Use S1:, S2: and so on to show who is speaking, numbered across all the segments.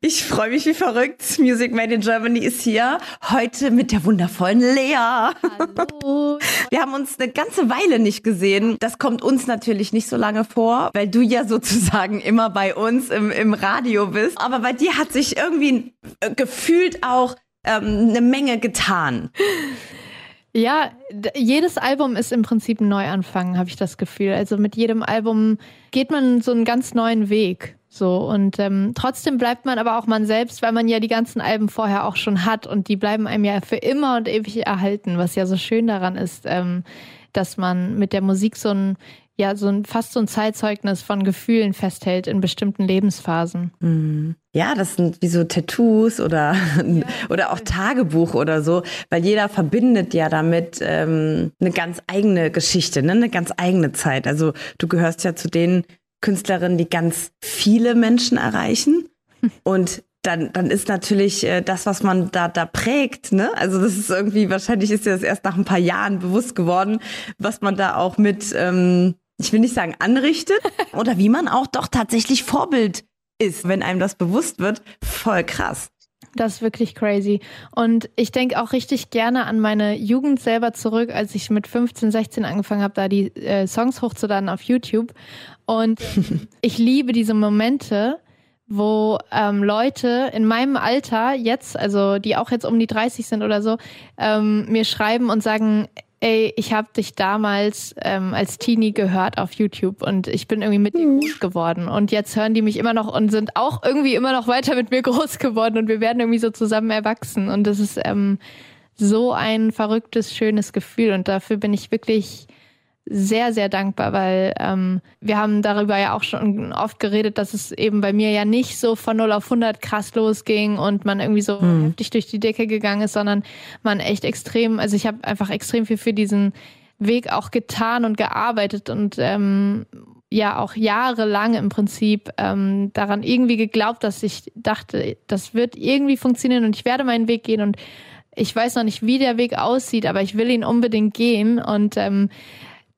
S1: Ich freue mich wie verrückt. Music Made in Germany ist hier. Heute mit der wundervollen Lea.
S2: Hallo.
S1: Wir haben uns eine ganze Weile nicht gesehen. Das kommt uns natürlich nicht so lange vor, weil du ja sozusagen immer bei uns im, im Radio bist. Aber bei dir hat sich irgendwie äh, gefühlt auch ähm, eine Menge getan.
S2: Ja, jedes Album ist im Prinzip ein Neuanfang, habe ich das Gefühl. Also mit jedem Album geht man so einen ganz neuen Weg. So, und ähm, trotzdem bleibt man aber auch man selbst, weil man ja die ganzen Alben vorher auch schon hat und die bleiben einem ja für immer und ewig erhalten, was ja so schön daran ist, ähm, dass man mit der Musik so ein, ja, so ein fast so ein Zeitzeugnis von Gefühlen festhält in bestimmten Lebensphasen.
S1: Mhm. Ja, das sind wie so Tattoos oder, ja, oder auch Tagebuch oder so, weil jeder verbindet ja damit ähm, eine ganz eigene Geschichte, ne? eine ganz eigene Zeit. Also du gehörst ja zu den Künstlerinnen, die ganz viele Menschen erreichen. Und dann, dann ist natürlich äh, das, was man da, da prägt, ne? Also das ist irgendwie, wahrscheinlich ist dir das erst nach ein paar Jahren bewusst geworden, was man da auch mit, ähm, ich will nicht sagen anrichtet, oder wie man auch doch tatsächlich Vorbild ist, wenn einem das bewusst wird. Voll krass.
S2: Das ist wirklich crazy. Und ich denke auch richtig gerne an meine Jugend selber zurück, als ich mit 15, 16 angefangen habe, da die äh, Songs hochzuladen auf YouTube. Und ich liebe diese Momente, wo ähm, Leute in meinem Alter jetzt, also die auch jetzt um die 30 sind oder so, ähm, mir schreiben und sagen, ey, ich habe dich damals ähm, als Teenie gehört auf YouTube und ich bin irgendwie mit dir mhm. groß geworden. Und jetzt hören die mich immer noch und sind auch irgendwie immer noch weiter mit mir groß geworden und wir werden irgendwie so zusammen erwachsen. Und das ist ähm, so ein verrücktes, schönes Gefühl. Und dafür bin ich wirklich sehr, sehr dankbar, weil ähm, wir haben darüber ja auch schon oft geredet, dass es eben bei mir ja nicht so von 0 auf 100 krass losging und man irgendwie so mhm. heftig durch die Decke gegangen ist, sondern man echt extrem, also ich habe einfach extrem viel für diesen Weg auch getan und gearbeitet und ähm, ja auch jahrelang im Prinzip ähm, daran irgendwie geglaubt, dass ich dachte, das wird irgendwie funktionieren und ich werde meinen Weg gehen und ich weiß noch nicht, wie der Weg aussieht, aber ich will ihn unbedingt gehen und ähm,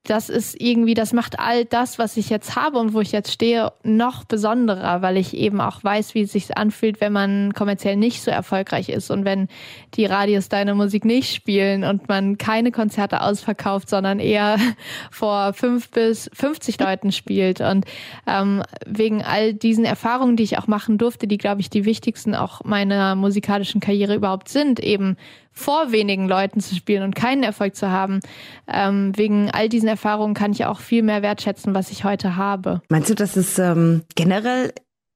S2: das ist irgendwie, das macht all das, was ich jetzt habe und wo ich jetzt stehe, noch besonderer, weil ich eben auch weiß, wie es sich anfühlt, wenn man kommerziell nicht so erfolgreich ist und wenn die Radios deine Musik nicht spielen und man keine Konzerte ausverkauft, sondern eher vor fünf bis 50 Leuten spielt. Und ähm, wegen all diesen Erfahrungen, die ich auch machen durfte, die, glaube ich, die wichtigsten auch meiner musikalischen Karriere überhaupt sind, eben vor wenigen Leuten zu spielen und keinen Erfolg zu haben. Ähm, wegen all diesen Erfahrungen kann ich auch viel mehr wertschätzen, was ich heute habe.
S1: Meinst du, dass es ähm, generell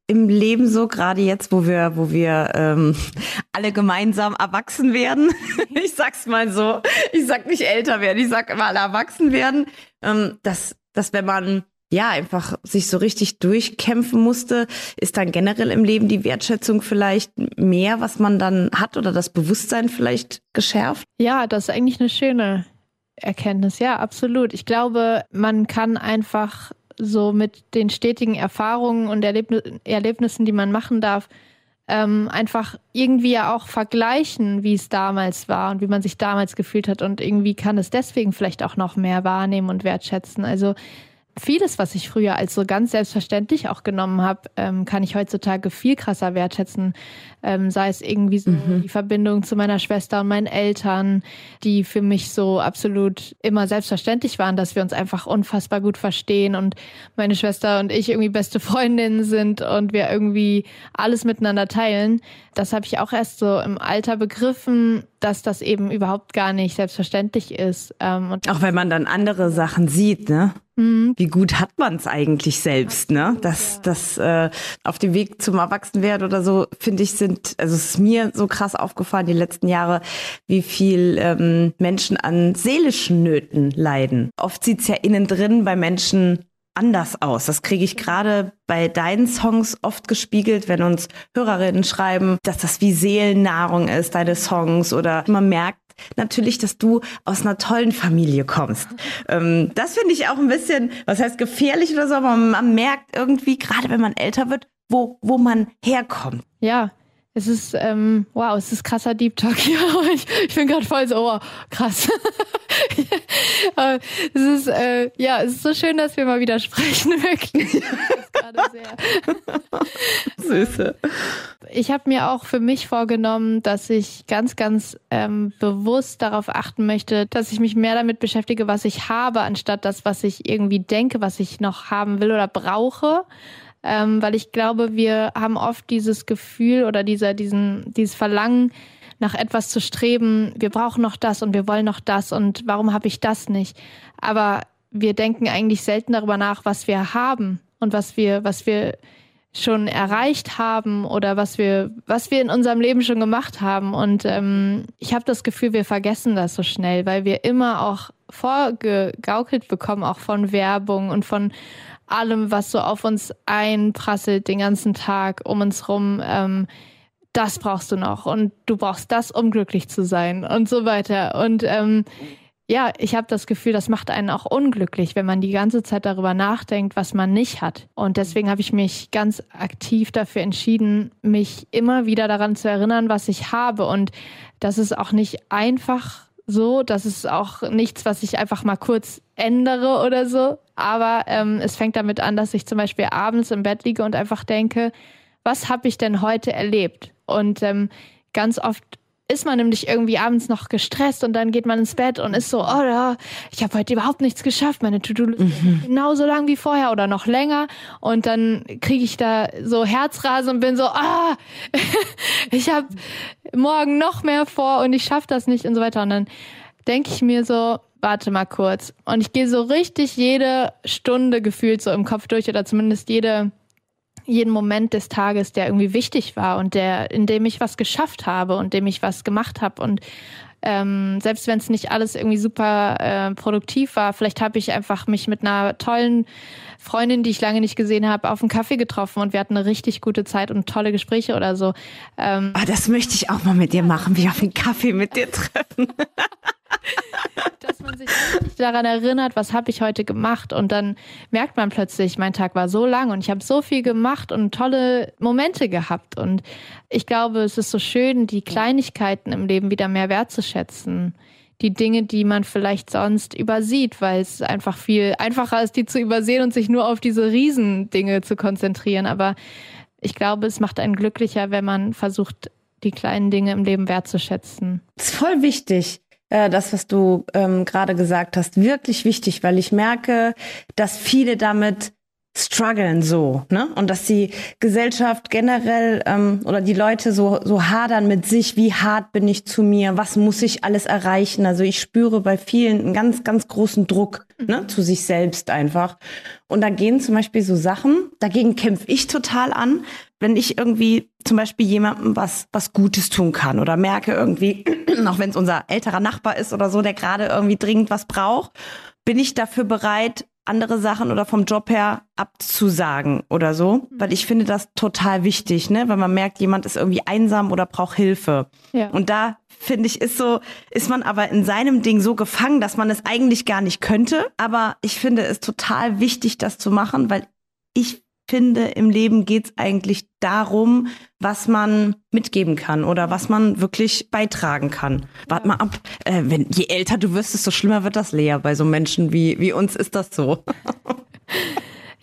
S1: im Leben so, gerade jetzt, wo wir, wo wir ähm, alle gemeinsam erwachsen werden. ich sag's mal so. Ich sag nicht älter werden, ich sag immer alle erwachsen werden. Ähm, dass, dass wenn man ja, einfach sich so richtig durchkämpfen musste, ist dann generell im Leben die Wertschätzung vielleicht mehr, was man dann hat oder das Bewusstsein vielleicht geschärft?
S2: Ja, das ist eigentlich eine schöne Erkenntnis. Ja, absolut. Ich glaube, man kann einfach so mit den stetigen Erfahrungen und Erlebnissen, die man machen darf, ähm, einfach irgendwie ja auch vergleichen, wie es damals war und wie man sich damals gefühlt hat. Und irgendwie kann es deswegen vielleicht auch noch mehr wahrnehmen und wertschätzen. Also vieles, was ich früher als so ganz selbstverständlich auch genommen habe, ähm, kann ich heutzutage viel krasser wertschätzen. Ähm, sei es irgendwie so mhm. die Verbindung zu meiner Schwester und meinen Eltern, die für mich so absolut immer selbstverständlich waren, dass wir uns einfach unfassbar gut verstehen und meine Schwester und ich irgendwie beste Freundinnen sind und wir irgendwie alles miteinander teilen. Das habe ich auch erst so im Alter begriffen, dass das eben überhaupt gar nicht selbstverständlich ist.
S1: Ähm, und auch wenn man dann andere Sachen sieht, ne? Mhm. Wie gut hat man es eigentlich selbst, ne? Dass das äh, auf dem Weg zum Erwachsenwerden oder so, finde ich, sind, also es ist mir so krass aufgefallen die letzten Jahre, wie viel ähm, Menschen an seelischen Nöten leiden. Oft sieht's ja innen drin bei Menschen anders aus. Das kriege ich gerade bei deinen Songs oft gespiegelt, wenn uns Hörerinnen schreiben, dass das wie Seelennahrung ist, deine Songs oder man merkt, natürlich, dass du aus einer tollen Familie kommst. Ähm, das finde ich auch ein bisschen, was heißt gefährlich oder so, aber man merkt irgendwie, gerade wenn man älter wird, wo, wo man herkommt.
S2: Ja, Es ist, ähm, wow, es ist krasser Deep Talk hier. Ich, ich bin gerade voll so, oh, krass. es ist, äh, ja, es ist so schön, dass wir mal wieder sprechen, wirklich.
S1: Süße.
S2: Ich habe mir auch für mich vorgenommen, dass ich ganz, ganz ähm, bewusst darauf achten möchte, dass ich mich mehr damit beschäftige, was ich habe, anstatt das, was ich irgendwie denke, was ich noch haben will oder brauche ähm, weil ich glaube, wir haben oft dieses Gefühl oder dieser, diesen, dieses Verlangen, nach etwas zu streben, wir brauchen noch das und wir wollen noch das und warum habe ich das nicht? Aber wir denken eigentlich selten darüber nach, was wir haben und was wir, was wir schon erreicht haben oder was wir, was wir in unserem Leben schon gemacht haben. Und ähm, ich habe das Gefühl, wir vergessen das so schnell, weil wir immer auch vorgegaukelt bekommen, auch von Werbung und von allem, was so auf uns einprasselt den ganzen Tag um uns rum. Ähm, das brauchst du noch und du brauchst das, um glücklich zu sein und so weiter. Und ähm, ja, ich habe das Gefühl, das macht einen auch unglücklich, wenn man die ganze Zeit darüber nachdenkt, was man nicht hat. Und deswegen habe ich mich ganz aktiv dafür entschieden, mich immer wieder daran zu erinnern, was ich habe. Und das ist auch nicht einfach so. Das ist auch nichts, was ich einfach mal kurz ändere oder so. Aber ähm, es fängt damit an, dass ich zum Beispiel abends im Bett liege und einfach denke, was habe ich denn heute erlebt? Und ähm, ganz oft ist man nämlich irgendwie abends noch gestresst und dann geht man ins Bett und ist so, oh ja, ich habe heute überhaupt nichts geschafft, meine To-Do-Liste mhm. genauso lang wie vorher oder noch länger. Und dann kriege ich da so Herzrasen und bin so, ah, ich habe morgen noch mehr vor und ich schaffe das nicht und so weiter. Und dann denke ich mir so, warte mal kurz. Und ich gehe so richtig jede Stunde gefühlt so im Kopf durch oder zumindest jede jeden Moment des Tages, der irgendwie wichtig war und der, in dem ich was geschafft habe und dem ich was gemacht habe und ähm, selbst wenn es nicht alles irgendwie super äh, produktiv war, vielleicht habe ich einfach mich mit einer tollen Freundin, die ich lange nicht gesehen habe, auf einen Kaffee getroffen und wir hatten eine richtig gute Zeit und tolle Gespräche oder so.
S1: Ähm, oh, das möchte ich auch mal mit dir machen, wie auf einen Kaffee mit dir treffen.
S2: man sich daran erinnert, was habe ich heute gemacht und dann merkt man plötzlich, mein Tag war so lang und ich habe so viel gemacht und tolle Momente gehabt und ich glaube, es ist so schön, die Kleinigkeiten im Leben wieder mehr wertzuschätzen. Die Dinge, die man vielleicht sonst übersieht, weil es einfach viel einfacher ist, die zu übersehen und sich nur auf diese Riesendinge zu konzentrieren. Aber ich glaube, es macht einen glücklicher, wenn man versucht, die kleinen Dinge im Leben wertzuschätzen.
S1: Das ist voll wichtig äh, das, was du ähm, gerade gesagt hast, wirklich wichtig, weil ich merke, dass viele damit strugglen so, ne? Und dass die Gesellschaft generell ähm, oder die Leute so so hadern mit sich, wie hart bin ich zu mir, was muss ich alles erreichen? Also ich spüre bei vielen einen ganz ganz großen Druck ne, mhm. zu sich selbst einfach. Und da gehen zum Beispiel so Sachen, dagegen kämpfe ich total an, wenn ich irgendwie zum Beispiel jemandem was, was Gutes tun kann oder merke irgendwie, auch wenn es unser älterer Nachbar ist oder so, der gerade irgendwie dringend was braucht, bin ich dafür bereit, andere Sachen oder vom Job her abzusagen oder so, mhm. weil ich finde das total wichtig, ne, weil man merkt, jemand ist irgendwie einsam oder braucht Hilfe. Ja. Und da finde ich ist so ist man aber in seinem Ding so gefangen, dass man es eigentlich gar nicht könnte, aber ich finde es total wichtig das zu machen, weil ich finde, im Leben geht es eigentlich darum, was man mitgeben kann oder was man wirklich beitragen kann. Wart mal ab, äh, wenn je älter du wirst, desto schlimmer wird das leer. Bei so Menschen wie, wie uns ist das so.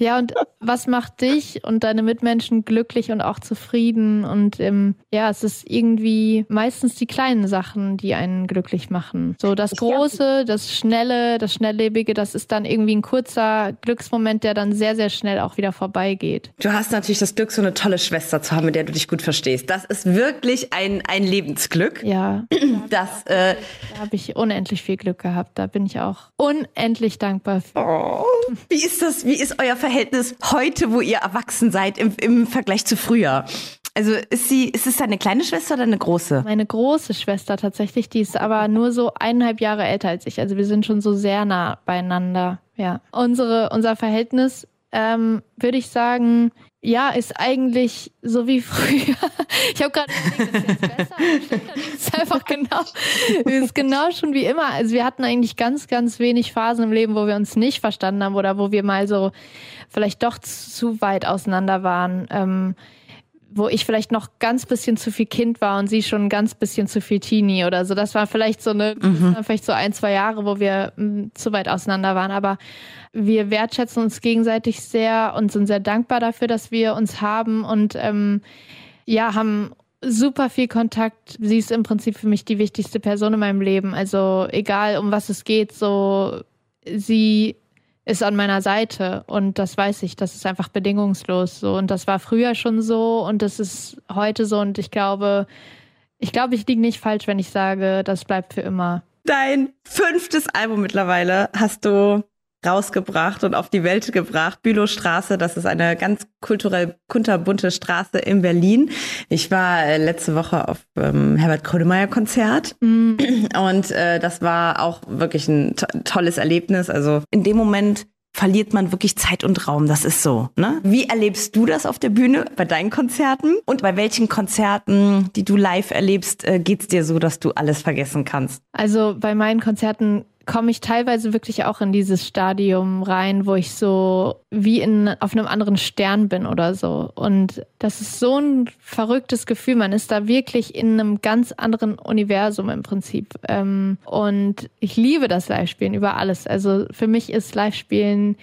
S2: Ja, und was macht dich und deine Mitmenschen glücklich und auch zufrieden? Und ähm, ja, es ist irgendwie meistens die kleinen Sachen, die einen glücklich machen. So das Große, das Schnelle, das Schnelllebige, das ist dann irgendwie ein kurzer Glücksmoment, der dann sehr, sehr schnell auch wieder vorbeigeht.
S1: Du hast natürlich das Glück, so eine tolle Schwester zu haben, mit der du dich gut verstehst. Das ist wirklich ein, ein Lebensglück.
S2: Ja. Das, äh, da habe ich unendlich viel Glück gehabt. Da bin ich auch unendlich dankbar für.
S1: Oh, wie ist das? Wie ist euer Verhältnis? Verhältnis heute, wo ihr erwachsen seid, im, im Vergleich zu früher? Also ist sie, ist es deine kleine Schwester oder eine große?
S2: Meine große Schwester tatsächlich, die ist aber nur so eineinhalb Jahre älter als ich. Also wir sind schon so sehr nah beieinander. Ja. Unsere, unser Verhältnis, ähm, würde ich sagen, ja, ist eigentlich so wie früher. Ich habe gerade überlegt, ist besser? Es ist einfach genau, ist genau schon wie immer. Also wir hatten eigentlich ganz, ganz wenig Phasen im Leben, wo wir uns nicht verstanden haben oder wo wir mal so vielleicht doch zu weit auseinander waren. Ähm, wo ich vielleicht noch ganz bisschen zu viel Kind war und sie schon ganz bisschen zu viel Teenie oder so. Das war vielleicht so eine, mhm. vielleicht so ein, zwei Jahre, wo wir m, hm, zu weit auseinander waren. Aber wir wertschätzen uns gegenseitig sehr und sind sehr dankbar dafür, dass wir uns haben und ähm, ja, haben super viel Kontakt. Sie ist im Prinzip für mich die wichtigste Person in meinem Leben. Also egal um was es geht, so sie ist an meiner Seite und das weiß ich, das ist einfach bedingungslos so und das war früher schon so und das ist heute so und ich glaube, ich glaube, ich liege nicht falsch, wenn ich sage, das bleibt für immer.
S1: Dein fünftes Album mittlerweile hast du rausgebracht und auf die Welt gebracht. Bülowstraße, das ist eine ganz kulturell kunterbunte Straße in Berlin. Ich war äh, letzte Woche auf ähm, Herbert Grönemeyer Konzert mm. und äh, das war auch wirklich ein to tolles Erlebnis. Also in dem Moment verliert man wirklich Zeit und Raum. Das ist so. Ne? Wie erlebst du das auf der Bühne bei deinen Konzerten? Und bei welchen Konzerten, die du live erlebst, äh, geht's dir so, dass du alles vergessen kannst?
S2: Also bei meinen Konzerten komme ich teilweise wirklich auch in dieses Stadium rein, wo ich so wie in, auf einem anderen Stern bin oder so. Und das ist so ein verrücktes Gefühl. Man ist da wirklich in einem ganz anderen Universum im Prinzip. Ähm, und ich liebe das Live-Spielen über alles. Also für mich ist Live-Spielen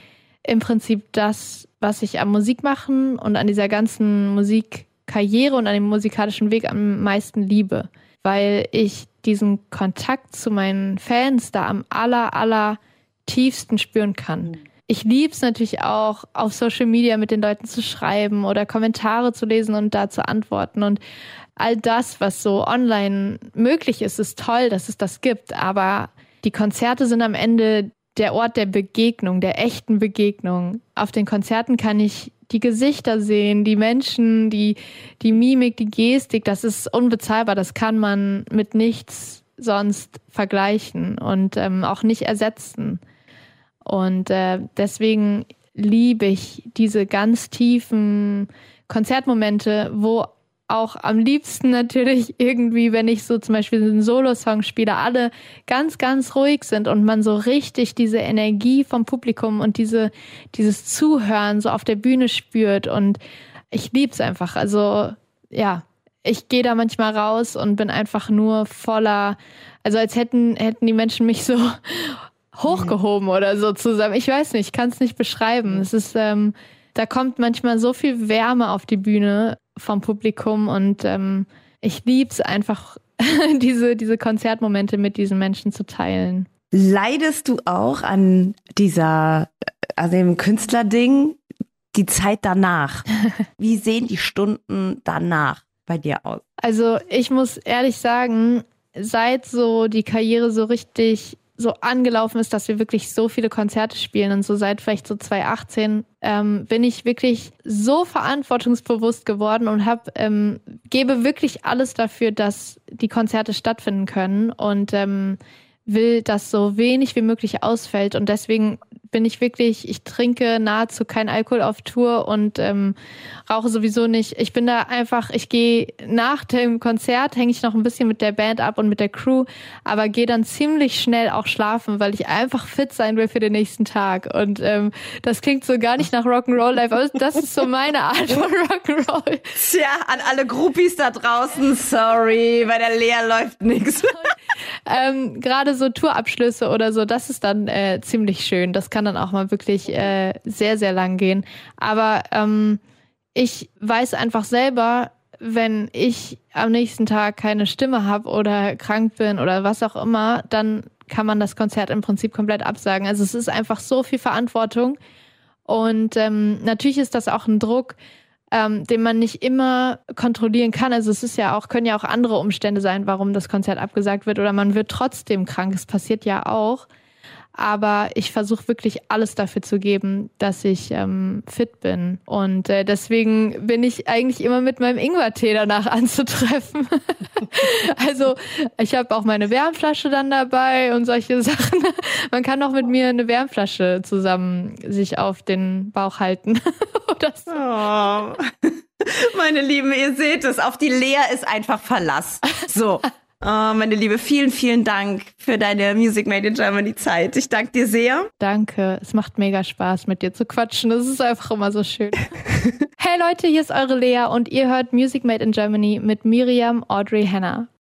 S2: im Prinzip das, was ich am Musik machen und an dieser ganzen Musikkarriere und an dem musikalischen Weg am meisten liebe. Weil ich diesen Kontakt zu meinen Fans da am aller, aller tiefsten spüren kann. Mhm. Ich liebe es natürlich auch, auf Social Media mit den Leuten zu schreiben oder Kommentare zu lesen und da zu antworten. Und all das, was so online möglich ist, ist toll, dass es das gibt. Aber die Konzerte sind am Ende der Ort der Begegnung, der echten Begegnung. Auf den Konzerten kann ich die Gesichter sehen, die Menschen, die, die Mimik, die Gestik, das ist unbezahlbar. Das kann man mit nichts sonst vergleichen und ähm, auch nicht ersetzen. Und äh, deswegen liebe ich diese ganz tiefen Konzertmomente, wo auch am liebsten natürlich irgendwie, wenn ich so zum Beispiel einen Solo-Song spiele, alle ganz, ganz ruhig sind und man so richtig diese Energie vom Publikum und diese, dieses Zuhören so auf der Bühne spürt und ich lieb's einfach. Also, ja, ich gehe da manchmal raus und bin einfach nur voller, also als hätten, hätten die Menschen mich so hochgehoben oder so zusammen. Ich weiß nicht, ich kann es nicht beschreiben. Es ist, ähm, da kommt manchmal so viel Wärme auf die Bühne vom Publikum und ähm, ich lieb's einfach, diese, diese Konzertmomente mit diesen Menschen zu teilen.
S1: Leidest du auch an dieser, also dem Künstlerding, die Zeit danach? Wie sehen die Stunden danach bei dir aus?
S2: Also ich muss ehrlich sagen, seit so die Karriere so richtig so angelaufen ist, dass wir wirklich so viele Konzerte spielen und so seit vielleicht so 2018 ähm, bin ich wirklich so verantwortungsbewusst geworden und hab, ähm, gebe wirklich alles dafür, dass die Konzerte stattfinden können und ähm, will, dass so wenig wie möglich ausfällt und deswegen bin ich wirklich, ich trinke nahezu kein Alkohol auf Tour und ähm, rauche sowieso nicht. Ich bin da einfach, ich gehe nach dem Konzert, hänge ich noch ein bisschen mit der Band ab und mit der Crew, aber gehe dann ziemlich schnell auch schlafen, weil ich einfach fit sein will für den nächsten Tag. Und ähm, das klingt so gar nicht nach Rock'n'Roll Life, aber das ist so meine Art von Rock'n'Roll.
S1: Tja, an alle Groupies da draußen, sorry, bei der Lea läuft nichts.
S2: ähm, Gerade so Tourabschlüsse oder so, das ist dann äh, ziemlich schön. Das kann dann auch mal wirklich äh, sehr, sehr lang gehen. Aber ähm, ich weiß einfach selber, wenn ich am nächsten Tag keine Stimme habe oder krank bin oder was auch immer, dann kann man das Konzert im Prinzip komplett absagen. Also es ist einfach so viel Verantwortung. Und ähm, natürlich ist das auch ein Druck, ähm, den man nicht immer kontrollieren kann. Also es ist ja auch, können ja auch andere Umstände sein, warum das Konzert abgesagt wird oder man wird trotzdem krank. Es passiert ja auch. Aber ich versuche wirklich alles dafür zu geben, dass ich ähm, fit bin. Und äh, deswegen bin ich eigentlich immer mit meinem Ingwertee danach anzutreffen. also ich habe auch meine Wärmflasche dann dabei und solche Sachen. Man kann auch mit mir eine Wärmflasche zusammen sich auf den Bauch halten. Oder so.
S1: oh. Meine Lieben, ihr seht es, auf die Lea ist einfach Verlass. So. Oh, meine Liebe, vielen, vielen Dank für deine Music Made in Germany Zeit. Ich danke dir sehr.
S2: Danke. Es macht mega Spaß, mit dir zu quatschen. Es ist einfach immer so schön. hey Leute, hier ist eure Lea und ihr hört Music Made in Germany mit Miriam Audrey Hannah.